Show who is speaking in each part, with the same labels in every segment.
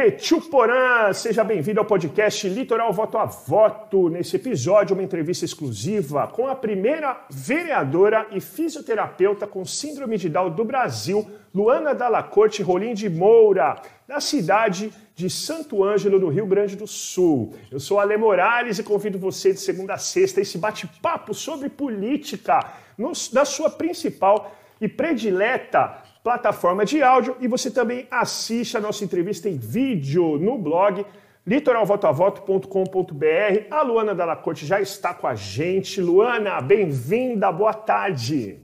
Speaker 1: Petiu Porã, seja bem-vindo ao podcast Litoral Voto a Voto. Nesse episódio, uma entrevista exclusiva com a primeira vereadora e fisioterapeuta com síndrome de Down do Brasil, Luana Dalla Corte Rolim de Moura, da cidade de Santo Ângelo, no Rio Grande do Sul. Eu sou Ale Morales e convido você de segunda a sexta a esse bate-papo sobre política no, na sua principal e predileta plataforma de áudio e você também assiste a nossa entrevista em vídeo no blog litoralvotoavoto.com.br. A Luana Dalla Corte já está com a gente. Luana, bem-vinda, boa tarde.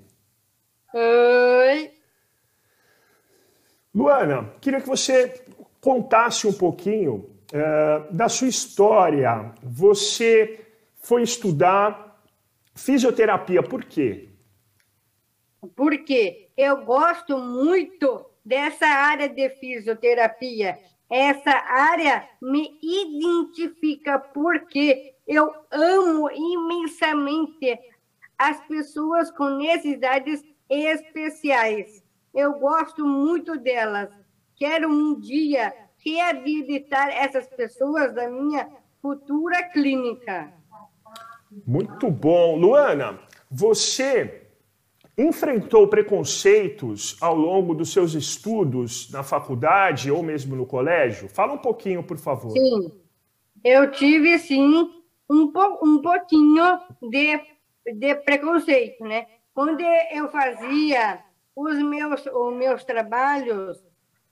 Speaker 2: Oi.
Speaker 1: Luana, queria que você contasse um pouquinho uh, da sua história. Você foi estudar fisioterapia, por quê?
Speaker 2: Porque eu gosto muito dessa área de fisioterapia. Essa área me identifica porque eu amo imensamente as pessoas com necessidades especiais. Eu gosto muito delas. Quero um dia reabilitar essas pessoas da minha futura clínica.
Speaker 1: Muito bom. Luana, você enfrentou preconceitos ao longo dos seus estudos na faculdade ou mesmo no colégio? Fala um pouquinho, por favor.
Speaker 2: Sim, eu tive sim um, po um pouquinho de, de preconceito, né? Quando eu fazia os meus, os meus trabalhos,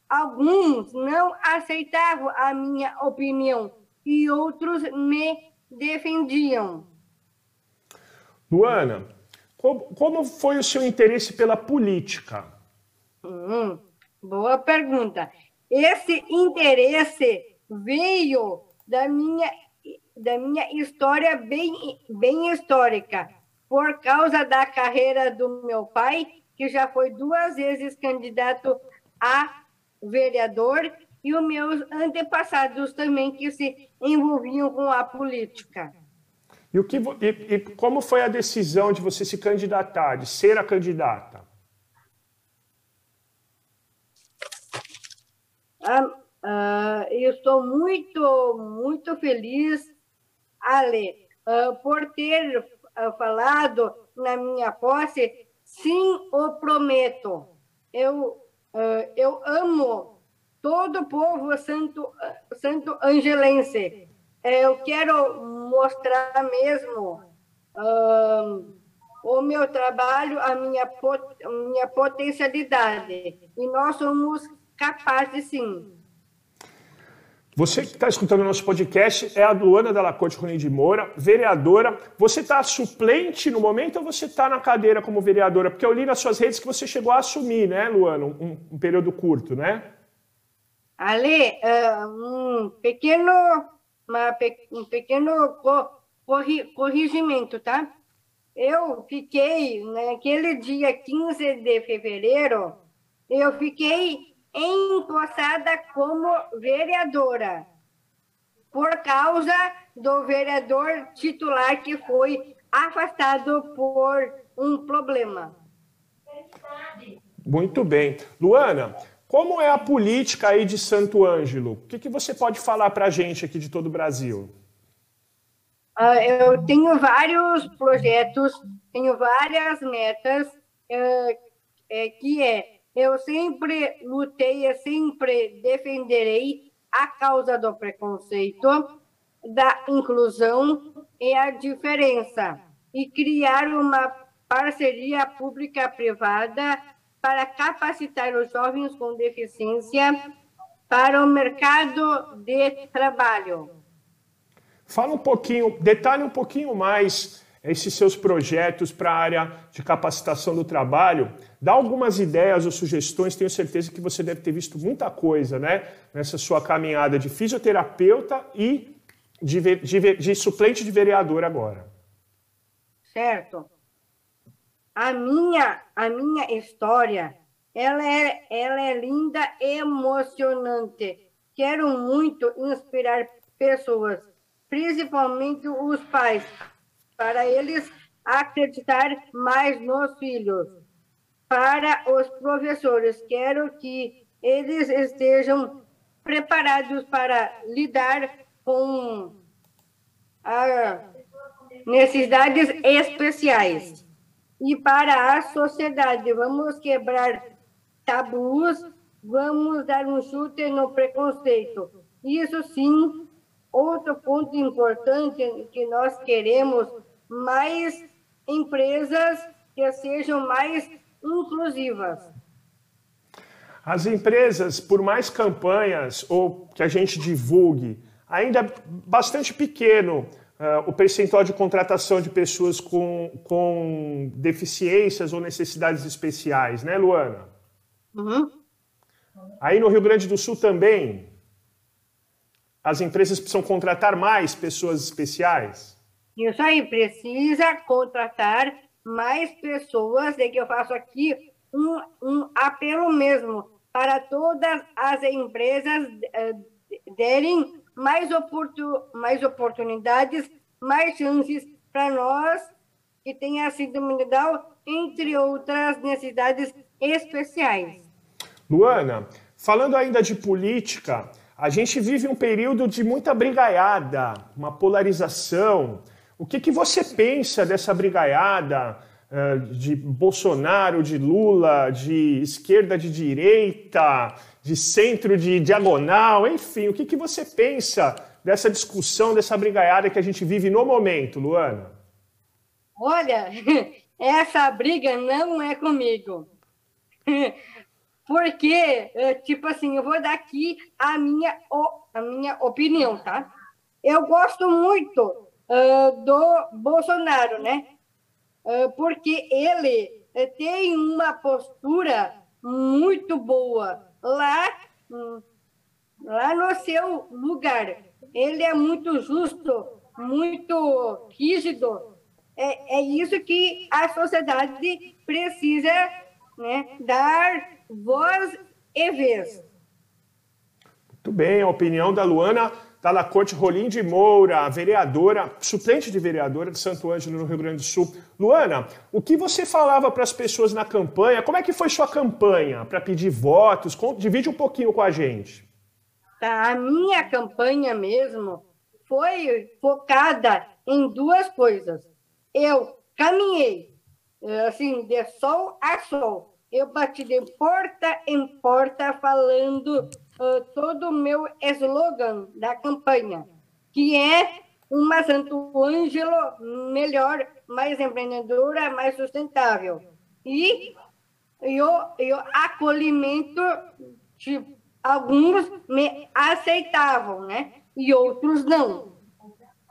Speaker 2: alguns não aceitavam a minha opinião e outros me defendiam.
Speaker 1: Luana, como, foi o seu interesse pela política?
Speaker 2: Hum, boa pergunta. Esse interesse veio da minha, da minha história bem, bem histórica, por causa da carreira do meu pai, que já foi duas vezes candidato a vereador, e os meus antepassados também, que se envolviam com a política.
Speaker 1: E, o que, e, e como foi a decisão de você se candidatar, de ser a candidata?
Speaker 2: Ah, ah, eu estou muito, muito feliz, Ale, ah, por ter ah, falado na minha posse, sim, o prometo. Eu, eu amo todo o povo santo, santo angelense. Eu quero mostrar mesmo o meu trabalho, a minha, pot, minha potencialidade. E nós somos capazes, sim.
Speaker 1: Você que está escutando o nosso podcast é a Luana Della Corte Ronim de Moura, vereadora. Você está suplente no momento ou você está na cadeira como vereadora? Porque eu li nas suas redes que você chegou a assumir, né, Luana? Um, um período curto, né?
Speaker 2: Ali, uh, um pequeno uma, um pequeno corri, corrigimento, tá? Eu fiquei, naquele dia 15 de fevereiro, eu fiquei empossada como vereadora, por causa do vereador titular que foi afastado por um problema.
Speaker 1: Muito bem. Luana, como é a política aí de Santo Ângelo? O que, que você pode falar para a gente aqui de todo o Brasil?
Speaker 2: Uh, eu tenho vários projetos, tenho várias metas, uh, é, que é, eu sempre lutei, eu sempre defenderei a causa do preconceito, da inclusão e a diferença, e criar uma parceria pública-privada para capacitar os jovens com deficiência para o mercado de trabalho.
Speaker 1: Fala um pouquinho, detalhe um pouquinho mais esses seus projetos para a área de capacitação do trabalho. Dá algumas ideias ou sugestões, tenho certeza que você deve ter visto muita coisa né, nessa sua caminhada de fisioterapeuta e de, de, de suplente de vereador agora.
Speaker 2: Certo a minha, a minha história, ela é, ela é linda emocionante. Quero muito inspirar pessoas, principalmente os pais, para eles acreditar mais nos filhos. Para os professores, quero que eles estejam preparados para lidar com as necessidades especiais. E para a sociedade, vamos quebrar tabus, vamos dar um chute no preconceito. Isso sim, outro ponto importante que nós queremos mais empresas que sejam mais inclusivas.
Speaker 1: As empresas, por mais campanhas ou que a gente divulgue, ainda é bastante pequeno o percentual de contratação de pessoas com, com deficiências ou necessidades especiais, né, Luana? Uhum. Aí no Rio Grande do Sul também, as empresas precisam contratar mais pessoas especiais?
Speaker 2: Isso aí, precisa contratar mais pessoas, é que eu faço aqui um, um apelo mesmo para todas as empresas uh, derem mais, oportun, mais oportunidades, mais chances para nós que tem a síndrome de Down, entre outras necessidades especiais.
Speaker 1: Luana, falando ainda de política, a gente vive um período de muita brigaiada, uma polarização. O que, que você pensa dessa brigaiada de Bolsonaro, de Lula, de esquerda, de direita, de centro, de diagonal, enfim, o que, que você pensa dessa discussão, dessa brigaiada que a gente vive no momento, Luana?
Speaker 2: Olha, essa briga não é comigo. Porque, eh, tipo assim, eu vou dar aqui a minha, a minha opinião, tá? Eu gosto muito uh, do Bolsonaro, né? Uh, porque ele tem uma postura muito boa lá, hum, lá no seu lugar. Ele é muito justo, muito rígido. É, é isso que a sociedade precisa né, dar voz e vez.
Speaker 1: Muito bem, a opinião da Luana está na Corte Rolim de Moura, vereadora, suplente de vereadora de Santo Ângelo, no Rio Grande do Sul. Luana, o que você falava para as pessoas na campanha? Como é que foi sua campanha para pedir votos? Divide um pouquinho com a gente.
Speaker 2: A minha campanha mesmo foi focada em duas coisas. Eu caminhei, assim, de sol a sol eu bati de porta em porta falando uh, todo o meu slogan da campanha, que é uma Santo Ângelo melhor, mais empreendedora, mais sustentável. E o acolhimento, tipo, alguns me aceitavam, né? E outros não.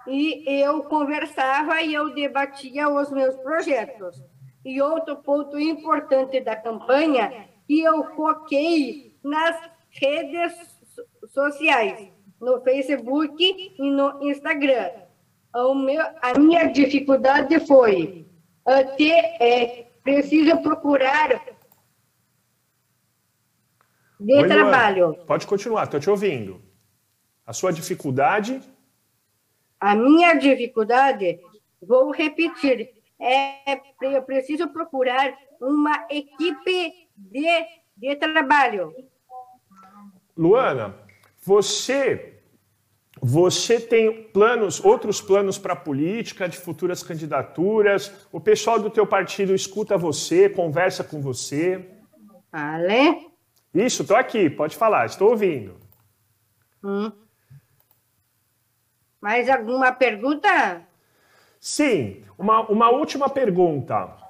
Speaker 2: E eu conversava e eu debatia os meus projetos. E outro ponto importante da campanha que eu foquei nas redes sociais, no Facebook e no Instagram. Meu, a minha dificuldade foi ter, é, preciso procurar de Oi, trabalho.
Speaker 1: Luana, pode continuar, estou te ouvindo. A sua dificuldade?
Speaker 2: A minha dificuldade, vou repetir, é, eu preciso procurar uma equipe de, de trabalho.
Speaker 1: Luana, você você tem planos, outros planos para a política, de futuras candidaturas? O pessoal do teu partido escuta você, conversa com você?
Speaker 2: Ale?
Speaker 1: Isso, estou aqui, pode falar, estou ouvindo.
Speaker 2: Hum. Mais alguma pergunta?
Speaker 1: Sim, uma, uma última pergunta.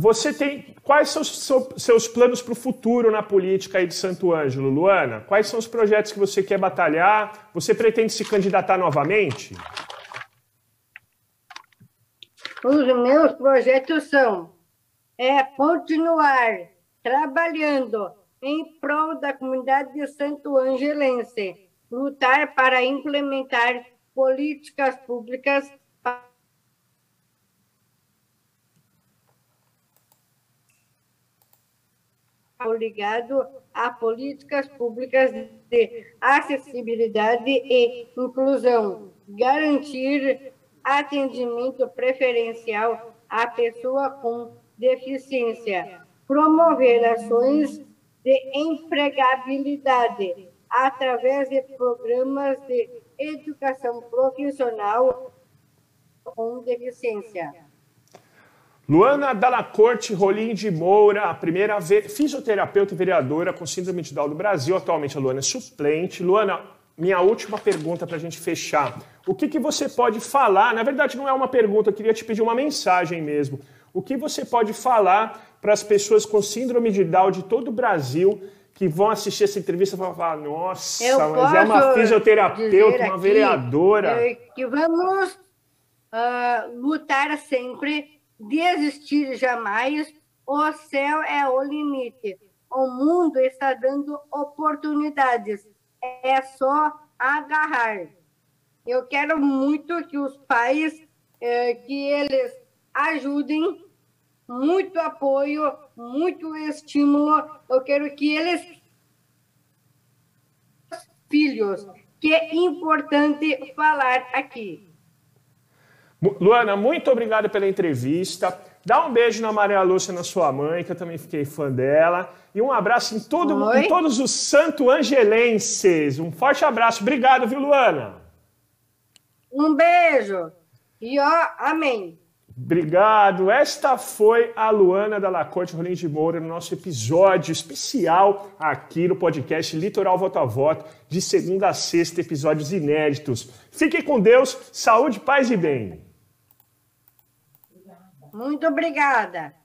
Speaker 1: Você tem. Quais são os seus planos para o futuro na política aí de Santo Ângelo, Luana? Quais são os projetos que você quer batalhar? Você pretende se candidatar novamente?
Speaker 2: Os meus projetos são é continuar trabalhando em prol da comunidade de Santo Angelense, lutar para implementar políticas públicas ligado a políticas públicas de acessibilidade e inclusão, garantir atendimento preferencial à pessoa com deficiência, promover ações de empregabilidade, através de programas de educação profissional com deficiência.
Speaker 1: Luana Dalacorte Rolim de Moura, a primeira fisioterapeuta e vereadora com síndrome de Down do Brasil. Atualmente a Luana é suplente. Luana, minha última pergunta para a gente fechar. O que, que você pode falar? Na verdade, não é uma pergunta, eu queria te pedir uma mensagem mesmo. O que você pode falar para as pessoas com síndrome de Down de todo o Brasil que vão assistir essa entrevista e falar: nossa,
Speaker 2: Eu
Speaker 1: mas é uma fisioterapeuta, uma
Speaker 2: aqui,
Speaker 1: vereadora.
Speaker 2: eh, Que vamos ah, lutar sempre, desistir jamais. O céu é o limite. O mundo está dando oportunidades. É só agarrar. Eu quero muito que os pais, eh, que eles ajudem, muito apoio, muito estímulo. Eu quero que eles filhos, que é importante falar aqui.
Speaker 1: Luana, muito obrigado pela entrevista. Dá um beijo na Maria Lúcia, na sua mãe, que eu também fiquei fã dela. E um abraço em, todo, em todos os santo angelenses. Um forte abraço. Obrigado, viu, Luana?
Speaker 2: Um beijo e ó, amém.
Speaker 1: Obrigado. Esta foi a Luana da Lacorte Rolim de Moura no nosso episódio especial aqui no podcast Litoral Voto a Voto, de segunda a sexta, episódios inéditos. Fiquem com Deus, saúde, paz e bem.
Speaker 2: Muito obrigada.